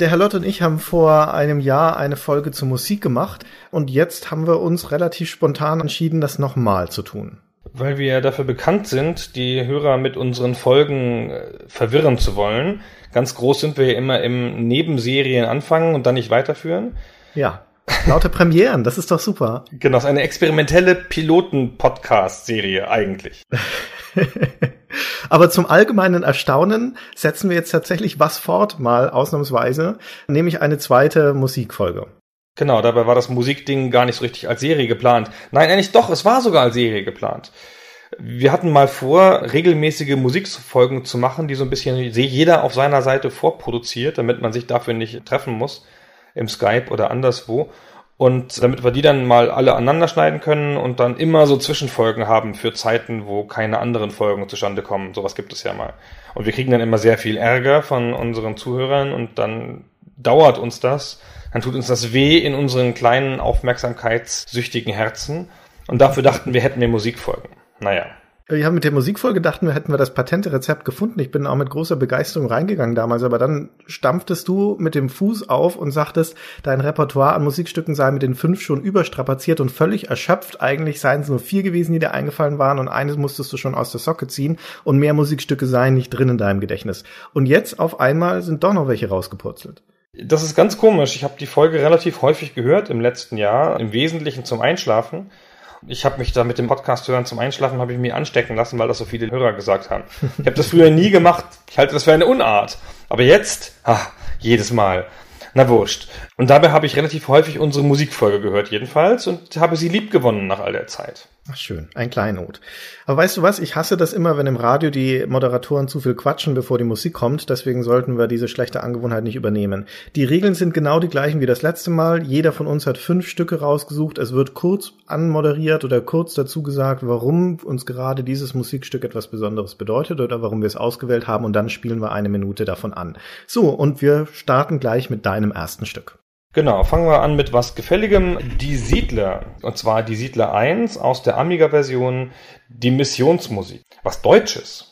Der Herr Lott und ich haben vor einem Jahr eine Folge zur Musik gemacht und jetzt haben wir uns relativ spontan entschieden, das nochmal zu tun. Weil wir dafür bekannt sind, die Hörer mit unseren Folgen äh, verwirren zu wollen. Ganz groß sind wir ja immer im Nebenserien anfangen und dann nicht weiterführen. Ja, lauter Premieren, das ist doch super. Genau, ist eine experimentelle Piloten-Podcast-Serie eigentlich. Aber zum allgemeinen Erstaunen setzen wir jetzt tatsächlich was fort, mal ausnahmsweise, nämlich eine zweite Musikfolge. Genau, dabei war das Musikding gar nicht so richtig als Serie geplant. Nein, eigentlich doch, es war sogar als Serie geplant. Wir hatten mal vor, regelmäßige Musikfolgen zu machen, die so ein bisschen jeder auf seiner Seite vorproduziert, damit man sich dafür nicht treffen muss im Skype oder anderswo. Und damit wir die dann mal alle aneinander schneiden können und dann immer so Zwischenfolgen haben für Zeiten, wo keine anderen Folgen zustande kommen. Sowas gibt es ja mal. Und wir kriegen dann immer sehr viel Ärger von unseren Zuhörern und dann dauert uns das. Dann tut uns das weh in unseren kleinen aufmerksamkeitssüchtigen Herzen. Und dafür dachten wir, hätten wir Musikfolgen. Naja. Ja, mit der Musikfolge dachten wir, hätten wir das patente Rezept gefunden. Ich bin auch mit großer Begeisterung reingegangen damals, aber dann stampftest du mit dem Fuß auf und sagtest, dein Repertoire an Musikstücken sei mit den fünf schon überstrapaziert und völlig erschöpft. Eigentlich seien es nur vier gewesen, die dir eingefallen waren und eines musstest du schon aus der Socke ziehen und mehr Musikstücke seien nicht drin in deinem Gedächtnis. Und jetzt auf einmal sind doch noch welche rausgepurzelt. Das ist ganz komisch. Ich habe die Folge relativ häufig gehört im letzten Jahr, im Wesentlichen zum Einschlafen. Ich habe mich da mit dem Podcast hören zum Einschlafen habe ich mir anstecken lassen, weil das so viele Hörer gesagt haben. Ich habe das früher nie gemacht. Ich halte das für eine Unart. Aber jetzt, ach, jedes Mal. Na wurscht. Und dabei habe ich relativ häufig unsere Musikfolge gehört, jedenfalls, und habe sie lieb gewonnen nach all der Zeit. Ach schön, ein Kleinod. Aber weißt du was, ich hasse das immer, wenn im Radio die Moderatoren zu viel quatschen, bevor die Musik kommt. Deswegen sollten wir diese schlechte Angewohnheit nicht übernehmen. Die Regeln sind genau die gleichen wie das letzte Mal. Jeder von uns hat fünf Stücke rausgesucht. Es wird kurz anmoderiert oder kurz dazu gesagt, warum uns gerade dieses Musikstück etwas Besonderes bedeutet oder warum wir es ausgewählt haben. Und dann spielen wir eine Minute davon an. So, und wir starten gleich mit deinem ersten Stück. Genau, fangen wir an mit was Gefälligem. Die Siedler. Und zwar die Siedler 1 aus der Amiga-Version, die Missionsmusik. Was Deutsches.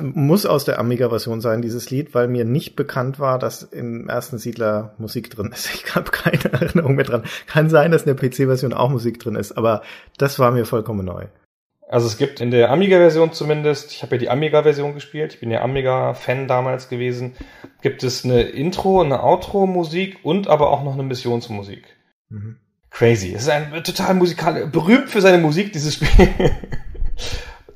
Das muss aus der Amiga-Version sein, dieses Lied, weil mir nicht bekannt war, dass im ersten Siedler Musik drin ist. Ich habe keine Erinnerung mehr dran. Kann sein, dass in der PC-Version auch Musik drin ist, aber das war mir vollkommen neu. Also es gibt in der Amiga-Version zumindest, ich habe ja die Amiga-Version gespielt, ich bin ja Amiga-Fan damals gewesen, gibt es eine Intro, eine Outro-Musik und aber auch noch eine Missionsmusik. Mhm. Crazy. Es ist ein total musikal, berühmt für seine Musik, dieses Spiel.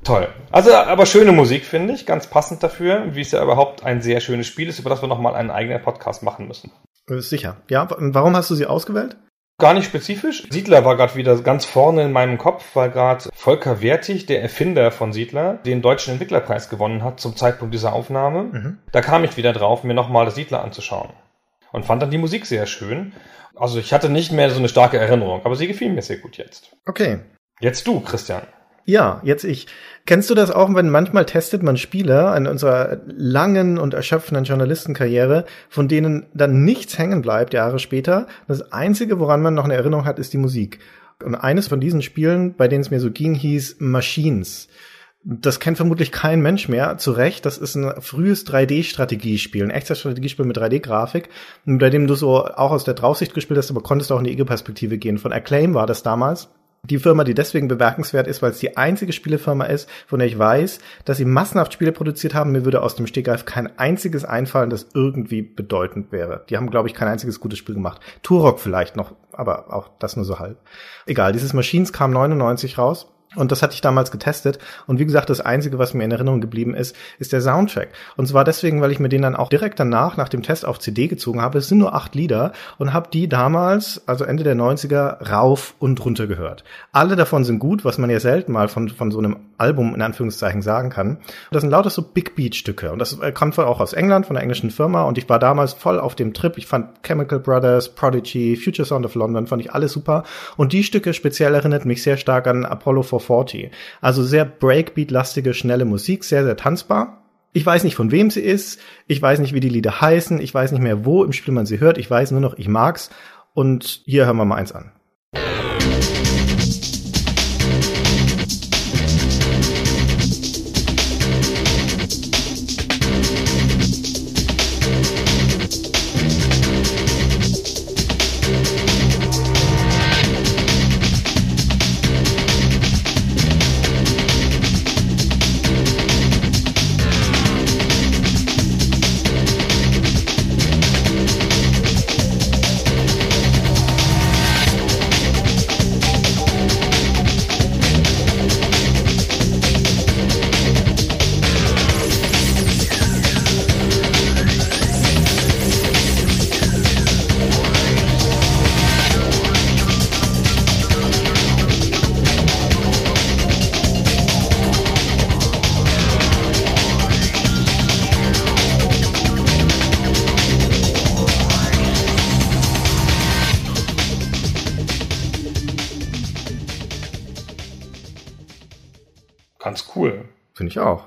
Toll. Also, aber schöne Musik, finde ich, ganz passend dafür, wie es ja überhaupt ein sehr schönes Spiel ist, über das wir nochmal einen eigenen Podcast machen müssen. Sicher. Ja, warum hast du sie ausgewählt? Gar nicht spezifisch. Siedler war gerade wieder ganz vorne in meinem Kopf, weil gerade Volker Wertig, der Erfinder von Siedler, den deutschen Entwicklerpreis gewonnen hat zum Zeitpunkt dieser Aufnahme. Mhm. Da kam ich wieder drauf, mir nochmal das Siedler anzuschauen. Und fand dann die Musik sehr schön. Also ich hatte nicht mehr so eine starke Erinnerung, aber sie gefiel mir sehr gut jetzt. Okay. Jetzt du, Christian. Ja, jetzt ich. Kennst du das auch, wenn manchmal testet man Spieler in unserer langen und erschöpfenden Journalistenkarriere, von denen dann nichts hängen bleibt Jahre später? Das Einzige, woran man noch eine Erinnerung hat, ist die Musik. Und eines von diesen Spielen, bei denen es mir so ging, hieß Machines. Das kennt vermutlich kein Mensch mehr. Zu Recht, das ist ein frühes 3D-Strategiespiel, ein echtes Strategiespiel mit 3D-Grafik, bei dem du so auch aus der Draufsicht gespielt hast, aber konntest auch in die Ego-Perspektive gehen. Von Acclaim war das damals. Die Firma, die deswegen bemerkenswert ist, weil es die einzige Spielefirma ist, von der ich weiß, dass sie massenhaft Spiele produziert haben. Mir würde aus dem Stegreif kein einziges einfallen, das irgendwie bedeutend wäre. Die haben, glaube ich, kein einziges gutes Spiel gemacht. Turok vielleicht noch, aber auch das nur so halb. Egal, dieses Machines kam 99 raus und das hatte ich damals getestet. Und wie gesagt, das Einzige, was mir in Erinnerung geblieben ist, ist der Soundtrack. Und zwar deswegen, weil ich mir den dann auch direkt danach, nach dem Test auf CD gezogen habe. Es sind nur acht Lieder und habe die damals, also Ende der 90er, rauf und runter gehört. Alle davon sind gut, was man ja selten mal von, von so einem Album in Anführungszeichen sagen kann. Das sind lauter so Big Beat Stücke. Und das kommt auch aus England, von einer englischen Firma. Und ich war damals voll auf dem Trip. Ich fand Chemical Brothers, Prodigy, Future Sound of London, fand ich alles super. Und die Stücke speziell erinnert mich sehr stark an Apollo 4 440. Also sehr Breakbeat-lastige, schnelle Musik, sehr, sehr tanzbar. Ich weiß nicht, von wem sie ist. Ich weiß nicht, wie die Lieder heißen. Ich weiß nicht mehr, wo im Spiel man sie hört. Ich weiß nur noch, ich mag's. Und hier hören wir mal eins an. Ich auch.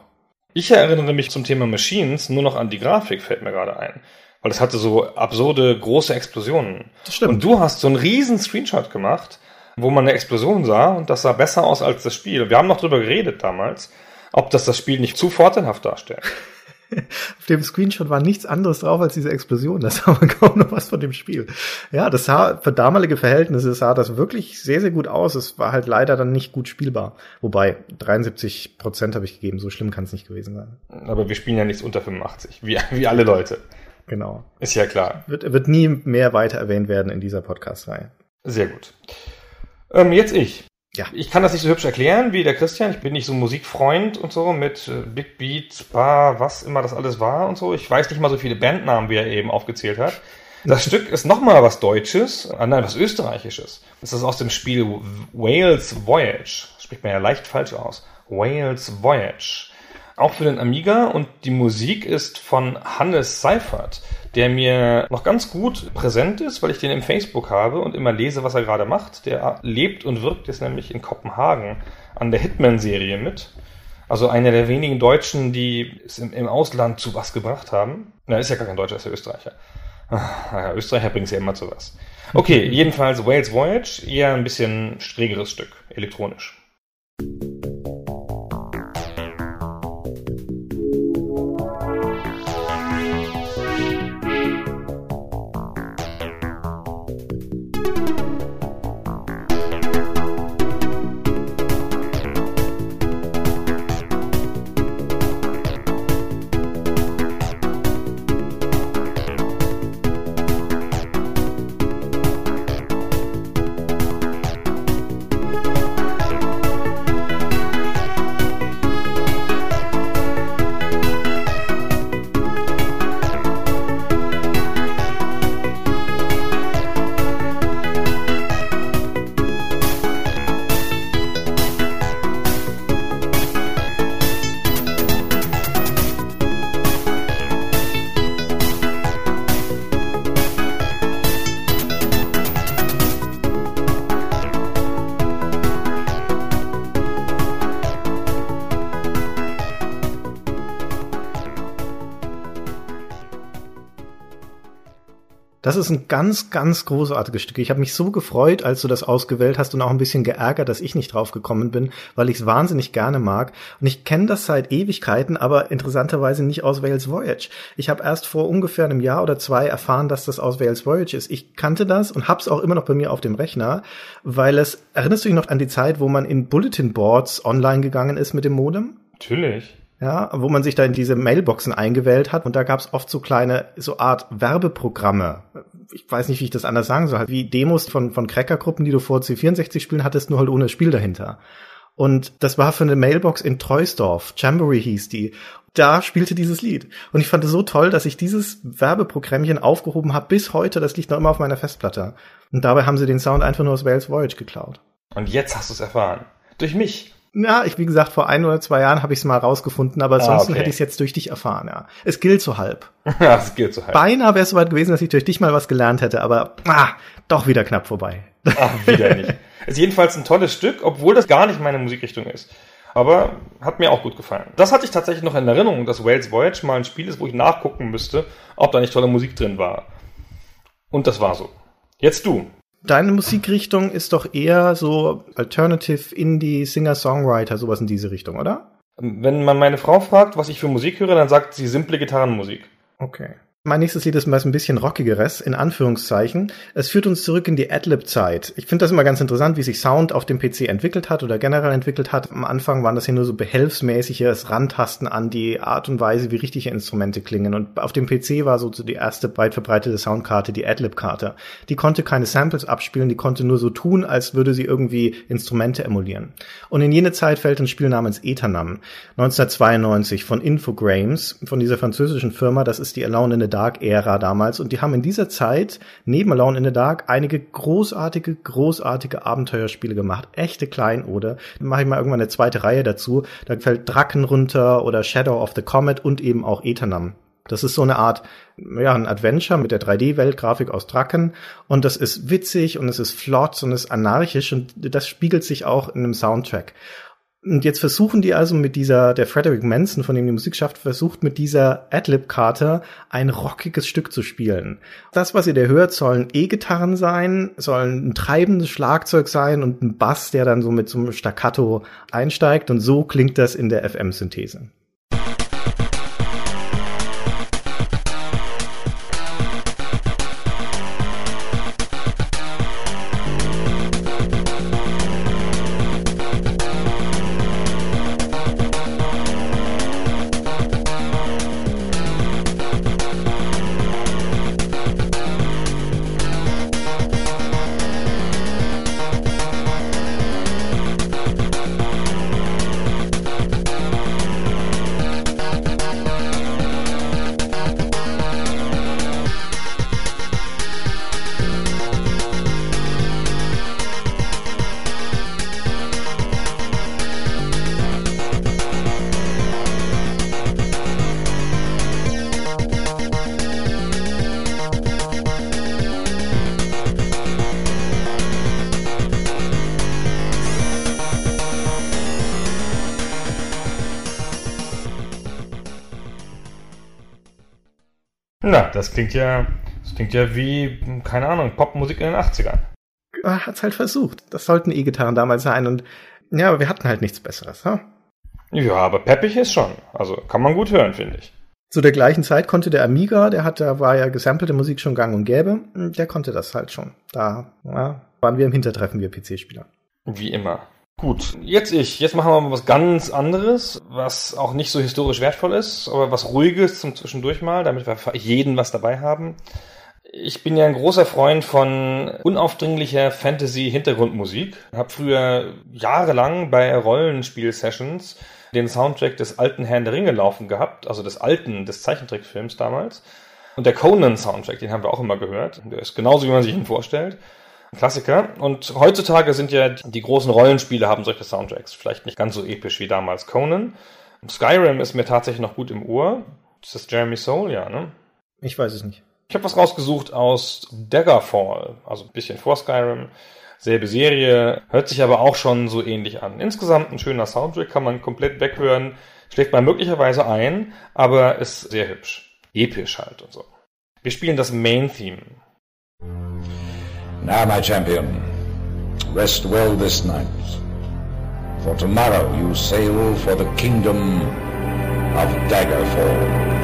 Ich erinnere mich zum Thema Machines nur noch an die Grafik, fällt mir gerade ein. Weil es hatte so absurde große Explosionen. Das stimmt. Und du hast so einen riesen Screenshot gemacht, wo man eine Explosion sah und das sah besser aus als das Spiel. Wir haben noch drüber geredet damals, ob das das Spiel nicht zu vorteilhaft darstellt. Auf dem Screenshot war nichts anderes drauf als diese Explosion. Das sah man kaum noch was von dem Spiel. Ja, das sah für damalige Verhältnisse sah das wirklich sehr, sehr gut aus. Es war halt leider dann nicht gut spielbar. Wobei 73 Prozent habe ich gegeben. So schlimm kann es nicht gewesen sein. Aber wir spielen ja nichts unter 85, wie, wie alle Leute. Genau. Ist ja klar. Wird, wird nie mehr weiter erwähnt werden in dieser Podcast-Reihe. Sehr gut. Ähm, jetzt ich. Ja. Ich kann das nicht so hübsch erklären wie der Christian. Ich bin nicht so Musikfreund und so mit äh, Big Beat, Bar, was immer das alles war und so. Ich weiß nicht mal so viele Bandnamen, wie er eben aufgezählt hat. Das Stück ist nochmal was Deutsches, ah, nein, was Österreichisches. Das ist aus dem Spiel Wales Voyage. Spricht man ja leicht falsch aus. Wales Voyage. Auch für den Amiga und die Musik ist von Hannes Seifert, der mir noch ganz gut präsent ist, weil ich den im Facebook habe und immer lese, was er gerade macht. Der lebt und wirkt jetzt nämlich in Kopenhagen an der Hitman-Serie mit. Also einer der wenigen Deutschen, die es im, im Ausland zu was gebracht haben. Na, ist ja gar kein Deutscher, ist ja Österreicher. Ah, ja, Österreicher bringt es ja immer zu was. Okay, jedenfalls Wales Voyage, eher ein bisschen strägeres Stück, elektronisch. Das ist ein ganz, ganz großartiges Stück. Ich habe mich so gefreut, als du das ausgewählt hast und auch ein bisschen geärgert, dass ich nicht drauf gekommen bin, weil ich es wahnsinnig gerne mag. Und ich kenne das seit Ewigkeiten, aber interessanterweise nicht aus Wales Voyage. Ich habe erst vor ungefähr einem Jahr oder zwei erfahren, dass das aus Wales Voyage ist. Ich kannte das und hab's auch immer noch bei mir auf dem Rechner, weil es, erinnerst du dich noch an die Zeit, wo man in Bulletin Boards online gegangen ist mit dem Modem? Natürlich ja, wo man sich da in diese Mailboxen eingewählt hat und da gab es oft so kleine, so Art Werbeprogramme. Ich weiß nicht, wie ich das anders sagen soll, wie Demos von, von Crackergruppen, die du vor C64 spielen hattest, nur halt ohne Spiel dahinter. Und das war für eine Mailbox in Treusdorf, Jamboree hieß die. Da spielte dieses Lied. Und ich fand es so toll, dass ich dieses Werbeprogrammchen aufgehoben habe bis heute. Das liegt noch immer auf meiner Festplatte. Und dabei haben sie den Sound einfach nur aus Wales Voyage geklaut. Und jetzt hast du es erfahren. Durch mich. Ja, ich, wie gesagt, vor ein oder zwei Jahren habe ich es mal rausgefunden, aber ansonsten ah, okay. hätte ich es jetzt durch dich erfahren, ja. Es gilt so halb. ja, es gilt so halb. Beinahe wäre es soweit gewesen, dass ich durch dich mal was gelernt hätte, aber ah, doch wieder knapp vorbei. Ach, wieder nicht. Ist jedenfalls ein tolles Stück, obwohl das gar nicht meine Musikrichtung ist. Aber hat mir auch gut gefallen. Das hatte ich tatsächlich noch in Erinnerung, dass Wales Voyage mal ein Spiel ist, wo ich nachgucken müsste, ob da nicht tolle Musik drin war. Und das war so. Jetzt du. Deine Musikrichtung ist doch eher so Alternative, Indie, Singer-Songwriter, sowas in diese Richtung, oder? Wenn man meine Frau fragt, was ich für Musik höre, dann sagt sie simple Gitarrenmusik. Okay. Mein nächstes Lied ist mal ein bisschen rockigeres, in Anführungszeichen. Es führt uns zurück in die Adlib-Zeit. Ich finde das immer ganz interessant, wie sich Sound auf dem PC entwickelt hat oder generell entwickelt hat. Am Anfang waren das hier nur so behelfsmäßiges Rantasten an die Art und Weise, wie richtige Instrumente klingen. Und auf dem PC war so die erste weit verbreitete Soundkarte, die Adlib-Karte. Die konnte keine Samples abspielen, die konnte nur so tun, als würde sie irgendwie Instrumente emulieren. Und in jene Zeit fällt ein Spiel namens Eternam, 1992 von Infogrames, von dieser französischen Firma. Das ist die the Dark-Ära damals. Und die haben in dieser Zeit neben Alone in the Dark einige großartige, großartige Abenteuerspiele gemacht. Echte Kleinode. Dann mache ich mal irgendwann eine zweite Reihe dazu. Da fällt Drachen runter oder Shadow of the Comet und eben auch Eternam. Das ist so eine Art, ja, ein Adventure mit der 3D-Weltgrafik aus Drachen. Und das ist witzig und es ist flott und es ist anarchisch und das spiegelt sich auch in einem Soundtrack. Und jetzt versuchen die also mit dieser, der Frederick Manson, von dem die Musik schafft, versucht mit dieser Adlib-Karte ein rockiges Stück zu spielen. Das, was ihr da hört, sollen E-Gitarren sein, sollen ein treibendes Schlagzeug sein und ein Bass, der dann so mit so einem Staccato einsteigt. Und so klingt das in der FM-Synthese. Das klingt ja, das klingt ja wie, keine Ahnung, Popmusik in den 80ern. Er hat's halt versucht. Das sollten E-Gitarren damals sein und ja, aber wir hatten halt nichts Besseres, ha? Ja, aber peppig ist schon. Also kann man gut hören, finde ich. Zu der gleichen Zeit konnte der Amiga, der hat, da war ja gesampelte Musik schon gang und gäbe, der konnte das halt schon. Da ja, waren wir im Hintertreffen, wir PC-Spieler. Wie immer. Gut, jetzt ich. Jetzt machen wir mal was ganz anderes, was auch nicht so historisch wertvoll ist, aber was ruhiges zum Zwischendurch mal, damit wir jeden was dabei haben. Ich bin ja ein großer Freund von unaufdringlicher Fantasy-Hintergrundmusik. Hab früher jahrelang bei Rollenspiel-Sessions den Soundtrack des alten Herrn der Ringe laufen gehabt, also des alten, des Zeichentrickfilms damals. Und der Conan-Soundtrack, den haben wir auch immer gehört. Der ist genauso, wie man sich ihn vorstellt. Klassiker. Und heutzutage sind ja die großen Rollenspiele haben solche Soundtracks. Vielleicht nicht ganz so episch wie damals Conan. Skyrim ist mir tatsächlich noch gut im Ohr. Ist das Jeremy Soul? Ja, ne? Ich weiß es nicht. Ich habe was rausgesucht aus Daggerfall, also ein bisschen vor Skyrim. Selbe Serie, hört sich aber auch schon so ähnlich an. Insgesamt ein schöner Soundtrack, kann man komplett weghören, schlägt man möglicherweise ein, aber ist sehr hübsch. Episch halt und so. Wir spielen das Main-Theme Now, my champion, rest well this night, for tomorrow you sail for the kingdom of Daggerfall.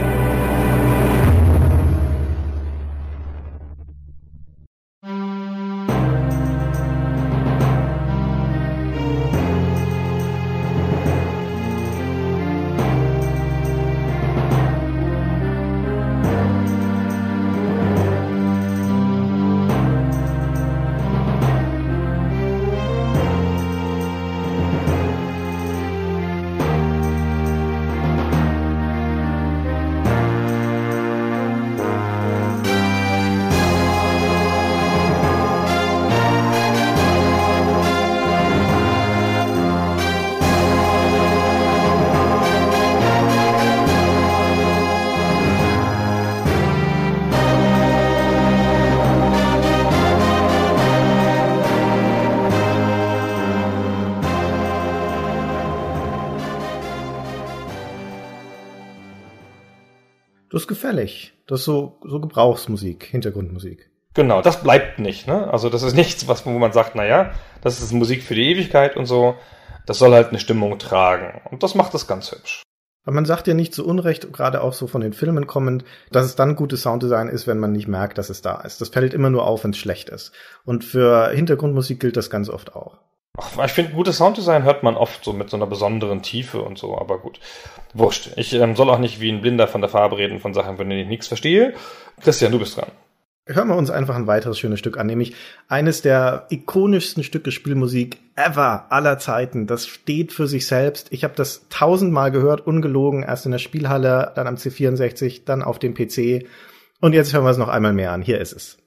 Ist gefällig. Das ist so, so Gebrauchsmusik, Hintergrundmusik. Genau, das bleibt nicht, ne? Also das ist nichts, was, wo man sagt, na ja, das ist Musik für die Ewigkeit und so. Das soll halt eine Stimmung tragen. Und das macht das ganz hübsch. Aber man sagt ja nicht zu Unrecht, gerade auch so von den Filmen kommend, dass es dann gutes Sounddesign ist, wenn man nicht merkt, dass es da ist. Das fällt immer nur auf, wenn es schlecht ist. Und für Hintergrundmusik gilt das ganz oft auch. Ach, ich finde, gutes Sounddesign hört man oft so mit so einer besonderen Tiefe und so, aber gut. Wurscht. Ich ähm, soll auch nicht wie ein Blinder von der Farbe reden von Sachen, von denen ich nichts verstehe. Christian, du bist dran. Hören wir uns einfach ein weiteres schönes Stück an, nämlich eines der ikonischsten Stücke Spielmusik ever aller Zeiten. Das steht für sich selbst. Ich habe das tausendmal gehört, ungelogen, erst in der Spielhalle, dann am C64, dann auf dem PC. Und jetzt hören wir es noch einmal mehr an. Hier ist es.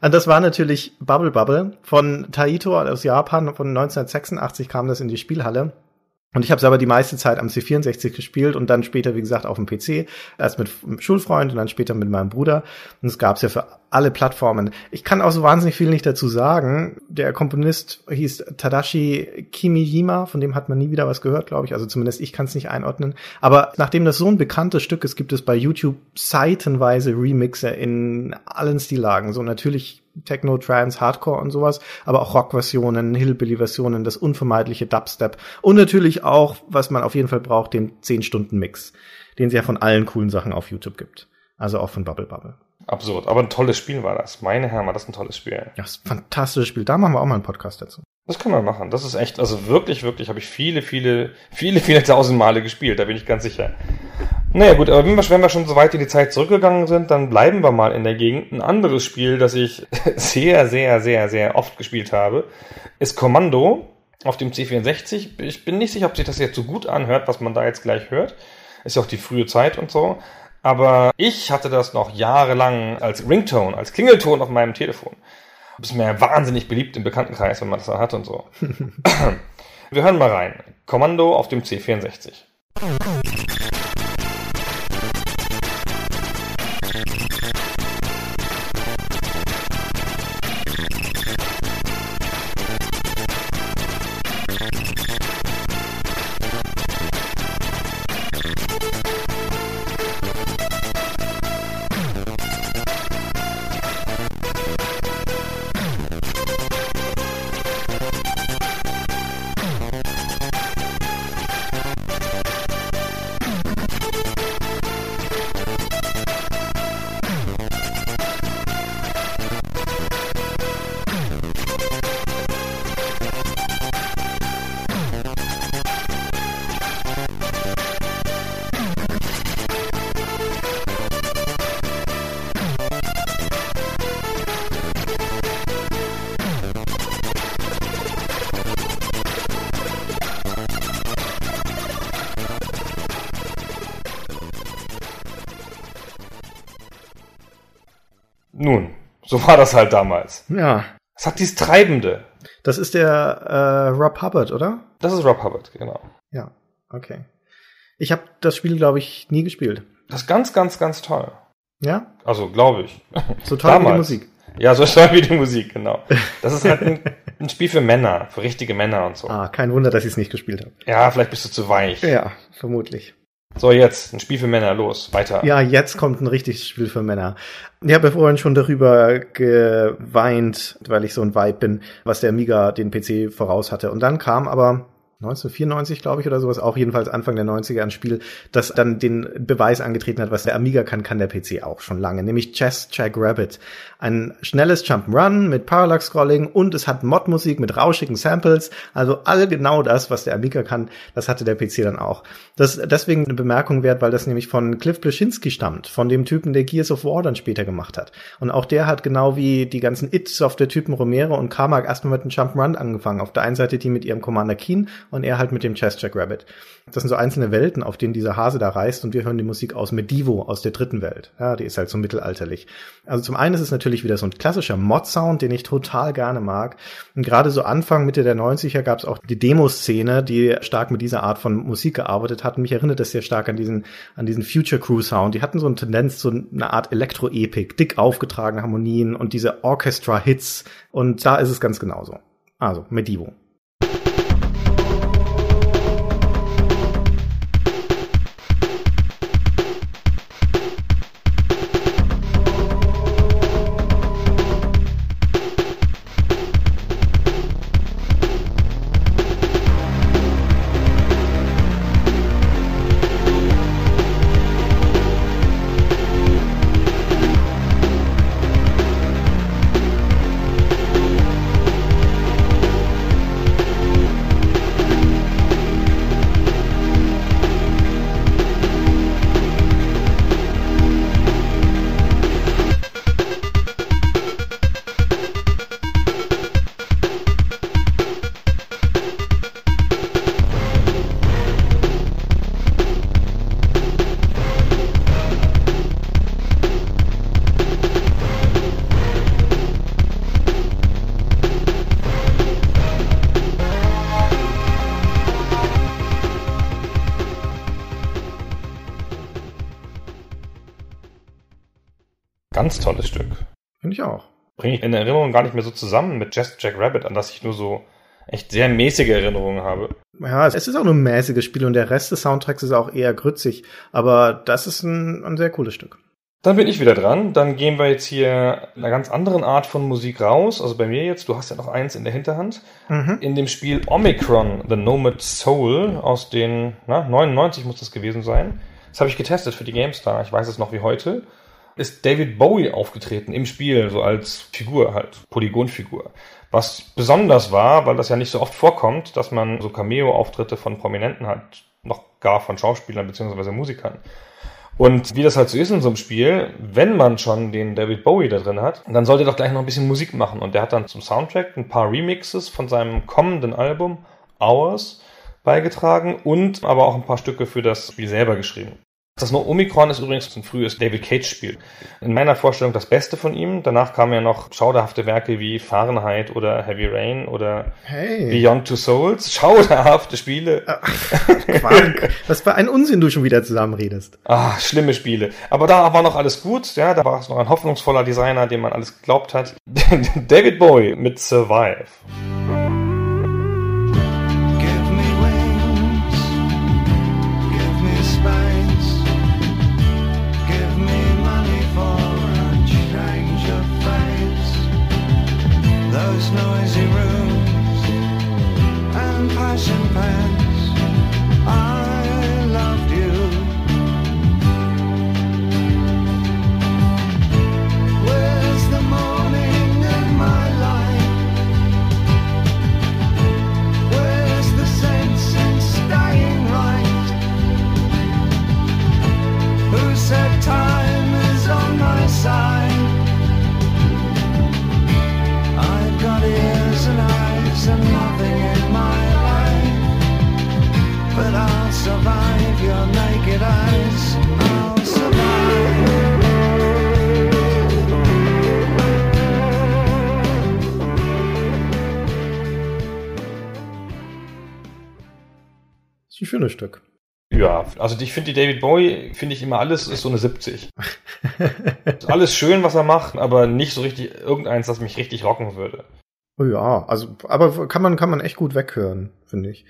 Und das war natürlich Bubble Bubble von Taito aus Japan. Von 1986 kam das in die Spielhalle. Und ich habe es aber die meiste Zeit am C64 gespielt und dann später, wie gesagt, auf dem PC. Erst mit einem Schulfreund und dann später mit meinem Bruder. Und es gab es ja für alle Plattformen. Ich kann auch so wahnsinnig viel nicht dazu sagen. Der Komponist hieß Tadashi Kimijima, von dem hat man nie wieder was gehört, glaube ich. Also zumindest ich kann es nicht einordnen. Aber nachdem das so ein bekanntes Stück ist, gibt es bei YouTube seitenweise Remixe in allen Stillagen. So natürlich Techno, Trance, Hardcore und sowas, aber auch Rock-Versionen, Hillbilly-Versionen, das unvermeidliche Dubstep und natürlich auch, was man auf jeden Fall braucht, den 10-Stunden-Mix, den es ja von allen coolen Sachen auf YouTube gibt. Also auch von Bubble Bubble. Absurd. Aber ein tolles Spiel war das. Meine Herren, war das ein tolles Spiel. Ja, das ist ein fantastisches Spiel. Da machen wir auch mal einen Podcast dazu. Das können wir machen. Das ist echt, also wirklich, wirklich, habe ich viele, viele, viele, viele tausend Male gespielt, da bin ich ganz sicher. Naja gut, aber wenn wir, wenn wir schon so weit in die Zeit zurückgegangen sind, dann bleiben wir mal in der Gegend. Ein anderes Spiel, das ich sehr, sehr, sehr, sehr oft gespielt habe, ist Kommando auf dem C64. Ich bin nicht sicher, ob sich das jetzt so gut anhört, was man da jetzt gleich hört. Ist ja auch die frühe Zeit und so. Aber ich hatte das noch jahrelang als Ringtone, als Klingelton auf meinem Telefon. Das ist mir wahnsinnig beliebt im Bekanntenkreis, wenn man das da hat und so. Wir hören mal rein. Kommando auf dem C64. So war das halt damals. Ja. Es hat dieses Treibende. Das ist der äh, Rob Hubbard, oder? Das ist Rob Hubbard, genau. Ja, okay. Ich habe das Spiel, glaube ich, nie gespielt. Das ist ganz, ganz, ganz toll. Ja? Also, glaube ich. So toll wie die Damals. Musik. Ja, so toll wie die Musik, genau. Das ist halt ein, ein Spiel für Männer, für richtige Männer und so. Ah, kein Wunder, dass ich es nicht gespielt habe. Ja, vielleicht bist du zu weich. Ja, vermutlich. So, jetzt, ein Spiel für Männer, los, weiter. Ja, jetzt kommt ein richtiges Spiel für Männer. Ich habe ja vorhin schon darüber geweint, weil ich so ein Vibe bin, was der Amiga den PC voraus hatte. Und dann kam aber 1994, glaube ich, oder sowas, auch jedenfalls Anfang der 90er ein Spiel, das dann den Beweis angetreten hat, was der Amiga kann, kann der PC auch schon lange, nämlich Chess Jack Rabbit. Ein schnelles Jump'n'Run mit Parallax-Scrolling und es hat Mod-Musik mit rauschigen Samples, also all genau das, was der Amiga kann, das hatte der PC dann auch. Das ist deswegen eine Bemerkung wert, weil das nämlich von Cliff Bleszinski stammt, von dem Typen, der Gears of War dann später gemacht hat. Und auch der hat genau wie die ganzen It-Software-Typen Romero und Carmack erstmal mit einem Jump'n'Run angefangen. Auf der einen Seite die mit ihrem Commander Keen und er halt mit dem Chess Jack Rabbit. Das sind so einzelne Welten, auf denen dieser Hase da reist und wir hören die Musik aus Medivo, aus der dritten Welt. Ja, die ist halt so mittelalterlich. Also zum einen ist es natürlich wieder so ein klassischer Mod-Sound, den ich total gerne mag. Und gerade so Anfang, Mitte der 90er gab es auch die Demo-Szene, die stark mit dieser Art von Musik gearbeitet hat. Mich erinnert das sehr stark an diesen, an diesen Future Crew Sound. Die hatten so eine Tendenz, so eine Art Elektro-Epik, dick aufgetragene Harmonien und diese Orchestra-Hits. Und da ist es ganz genauso. Also, Medivo. Ganz tolles Stück. Finde ich auch. Bringe ich in Erinnerung gar nicht mehr so zusammen mit Just Jack Rabbit, an das ich nur so echt sehr mäßige Erinnerungen habe. Ja, es ist auch nur ein mäßiges Spiel und der Rest des Soundtracks ist auch eher grützig. Aber das ist ein, ein sehr cooles Stück. Dann bin ich wieder dran. Dann gehen wir jetzt hier einer ganz anderen Art von Musik raus. Also bei mir jetzt, du hast ja noch eins in der Hinterhand. Mhm. In dem Spiel Omicron, The Nomad Soul aus den, na, 99 muss das gewesen sein. Das habe ich getestet für die GameStar. Ich weiß es noch wie heute. Ist David Bowie aufgetreten im Spiel, so als Figur halt, Polygonfigur. Was besonders war, weil das ja nicht so oft vorkommt, dass man so Cameo-Auftritte von Prominenten hat, noch gar von Schauspielern beziehungsweise Musikern. Und wie das halt so ist in so einem Spiel, wenn man schon den David Bowie da drin hat, dann sollte er doch gleich noch ein bisschen Musik machen. Und der hat dann zum Soundtrack ein paar Remixes von seinem kommenden Album Hours beigetragen und aber auch ein paar Stücke für das Spiel selber geschrieben. Das No Omikron ist übrigens ein frühes David Cage-Spiel. In meiner Vorstellung das Beste von ihm. Danach kamen ja noch schauderhafte Werke wie Fahrenheit oder Heavy Rain oder Hey. Beyond Two Souls. Schauderhafte Spiele. Quark. Was für ein Unsinn du schon wieder zusammenredest. Ah, schlimme Spiele. Aber da war noch alles gut, ja, da war es noch ein hoffnungsvoller Designer, dem man alles geglaubt hat. David Bowie mit Survive. Those noisy rooms and passion pens, also ich finde die David Bowie, finde ich immer alles ist so eine 70. ist alles schön, was er macht, aber nicht so richtig irgendeins, das mich richtig rocken würde. Oh ja, also, aber kann man, kann man echt gut weghören, finde ich.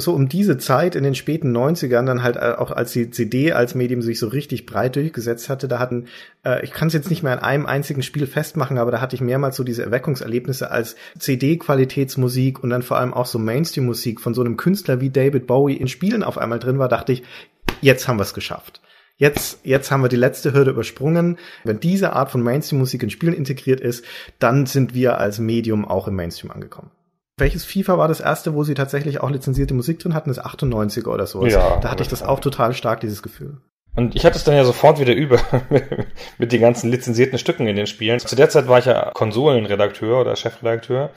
So um diese Zeit in den späten 90ern, dann halt äh, auch als die CD als Medium sich so richtig breit durchgesetzt hatte, da hatten, äh, ich kann es jetzt nicht mehr an einem einzigen Spiel festmachen, aber da hatte ich mehrmals so diese Erweckungserlebnisse als CD-Qualitätsmusik und dann vor allem auch so Mainstream-Musik von so einem Künstler wie David Bowie in Spielen auf einmal drin war, dachte ich, jetzt haben wir es geschafft. Jetzt, jetzt haben wir die letzte Hürde übersprungen. Wenn diese Art von Mainstream-Musik in Spielen integriert ist, dann sind wir als Medium auch im Mainstream angekommen. Welches FIFA war das erste, wo sie tatsächlich auch lizenzierte Musik drin hatten? Das 98er oder so. Ja, da hatte ich das auch total stark, dieses Gefühl. Und ich hatte es dann ja sofort wieder über mit den ganzen lizenzierten Stücken in den Spielen. Zu der Zeit war ich ja Konsolenredakteur oder Chefredakteur.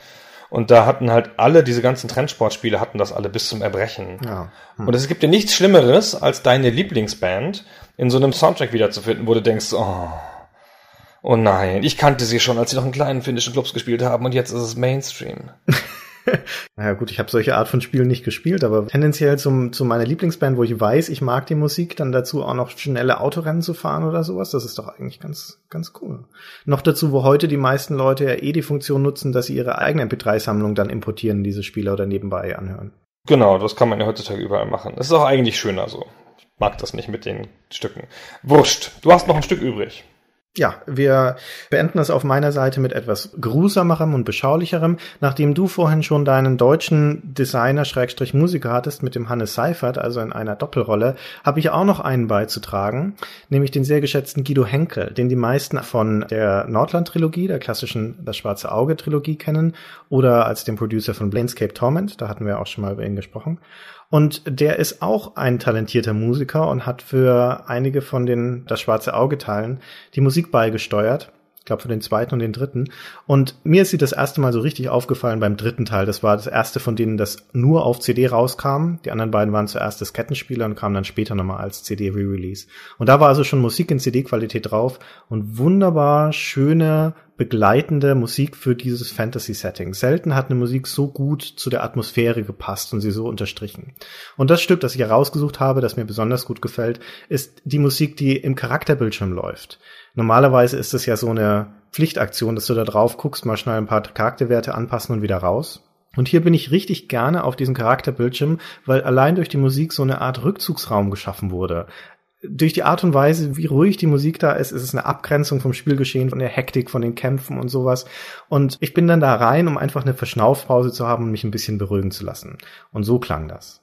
Und da hatten halt alle diese ganzen Trendsportspiele hatten das alle bis zum Erbrechen. Ja. Hm. Und es gibt ja nichts Schlimmeres, als deine Lieblingsband in so einem Soundtrack wiederzufinden, wo du denkst, oh, oh nein, ich kannte sie schon, als sie noch in kleinen finnischen Clubs gespielt haben und jetzt ist es Mainstream. naja gut, ich habe solche Art von Spielen nicht gespielt, aber tendenziell zum, zu meiner Lieblingsband, wo ich weiß, ich mag die Musik, dann dazu auch noch schnelle Autorennen zu fahren oder sowas, das ist doch eigentlich ganz, ganz cool. Noch dazu, wo heute die meisten Leute ja eh die Funktion nutzen, dass sie ihre eigene MP3-Sammlung dann importieren, diese Spiele oder nebenbei anhören. Genau, das kann man ja heutzutage überall machen. Das ist auch eigentlich schöner so. Mag das nicht mit den Stücken. Wurscht, du hast noch ein Stück übrig. Ja, wir beenden das auf meiner Seite mit etwas grusamerem und beschaulicherem. Nachdem du vorhin schon deinen deutschen Designer-Musiker hattest mit dem Hannes Seifert, also in einer Doppelrolle, habe ich auch noch einen beizutragen, nämlich den sehr geschätzten Guido Henkel, den die meisten von der Nordland-Trilogie, der klassischen Das Schwarze Auge-Trilogie kennen, oder als den Producer von Planescape Torment, da hatten wir auch schon mal über ihn gesprochen. Und der ist auch ein talentierter Musiker und hat für einige von den Das Schwarze Auge Teilen die Musik beigesteuert. Ich glaube für den zweiten und den dritten. Und mir ist sie das erste Mal so richtig aufgefallen beim dritten Teil. Das war das erste von denen, das nur auf CD rauskam. Die anderen beiden waren zuerst das Kettenspieler und kamen dann später nochmal als CD Re-Release. Und da war also schon Musik in CD-Qualität drauf und wunderbar schöne begleitende Musik für dieses Fantasy-Setting. Selten hat eine Musik so gut zu der Atmosphäre gepasst und sie so unterstrichen. Und das Stück, das ich herausgesucht habe, das mir besonders gut gefällt, ist die Musik, die im Charakterbildschirm läuft. Normalerweise ist es ja so eine Pflichtaktion, dass du da drauf guckst, mal schnell ein paar Charakterwerte anpassen und wieder raus. Und hier bin ich richtig gerne auf diesem Charakterbildschirm, weil allein durch die Musik so eine Art Rückzugsraum geschaffen wurde durch die Art und Weise, wie ruhig die Musik da ist, ist es eine Abgrenzung vom Spielgeschehen, von der Hektik, von den Kämpfen und sowas. Und ich bin dann da rein, um einfach eine Verschnaufpause zu haben und mich ein bisschen beruhigen zu lassen. Und so klang das.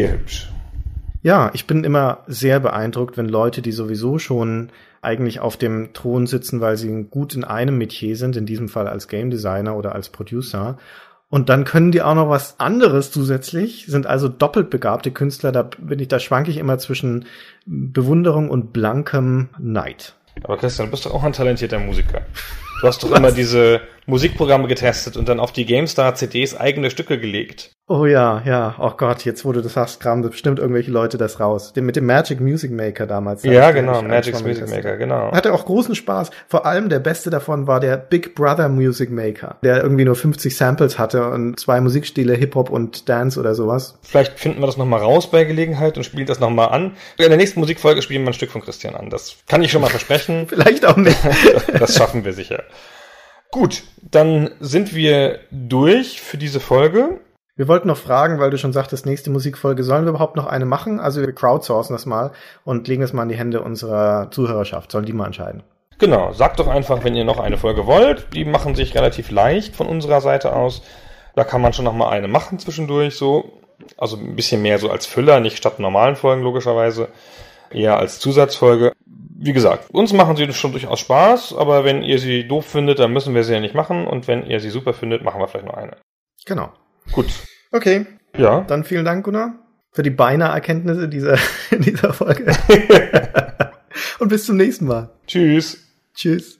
Sehr hübsch. Ja, ich bin immer sehr beeindruckt, wenn Leute, die sowieso schon eigentlich auf dem Thron sitzen, weil sie gut in einem Metier sind, in diesem Fall als Game Designer oder als Producer, und dann können die auch noch was anderes zusätzlich, sind also doppelt begabte Künstler, da bin ich, da schwanke ich immer zwischen Bewunderung und blankem Neid. Aber Christian, du bist doch auch ein talentierter Musiker. Du hast doch immer diese Musikprogramme getestet und dann auf die GameStar CDs eigene Stücke gelegt. Oh ja, ja. Oh Gott, jetzt wo du das hast, kramen bestimmt irgendwelche Leute das raus. Den, mit dem Magic Music Maker damals. Ja, genau, mal Music getestet. Maker, genau. Hatte auch großen Spaß. Vor allem der beste davon war der Big Brother Music Maker, der irgendwie nur 50 Samples hatte und zwei Musikstile, Hip-Hop und Dance oder sowas. Vielleicht finden wir das nochmal raus bei Gelegenheit und spielen das nochmal an. In der nächsten Musikfolge spielen wir ein Stück von Christian an. Das kann ich schon mal versprechen. Vielleicht auch nicht. Das schaffen wir sicher. Gut, dann sind wir durch für diese Folge. Wir wollten noch fragen, weil du schon sagtest, nächste Musikfolge, sollen wir überhaupt noch eine machen? Also wir crowdsourcen das mal und legen es mal in die Hände unserer Zuhörerschaft. Sollen die mal entscheiden? Genau, sagt doch einfach, wenn ihr noch eine Folge wollt. Die machen sich relativ leicht von unserer Seite aus. Da kann man schon noch mal eine machen zwischendurch so. Also ein bisschen mehr so als Füller, nicht statt normalen Folgen logischerweise. Eher als Zusatzfolge. Wie gesagt, uns machen sie schon durchaus Spaß, aber wenn ihr sie doof findet, dann müssen wir sie ja nicht machen. Und wenn ihr sie super findet, machen wir vielleicht noch eine. Genau. Gut. Okay, Ja. dann vielen Dank, Gunnar, für die beinahe Erkenntnisse dieser, dieser Folge. und bis zum nächsten Mal. Tschüss. Tschüss.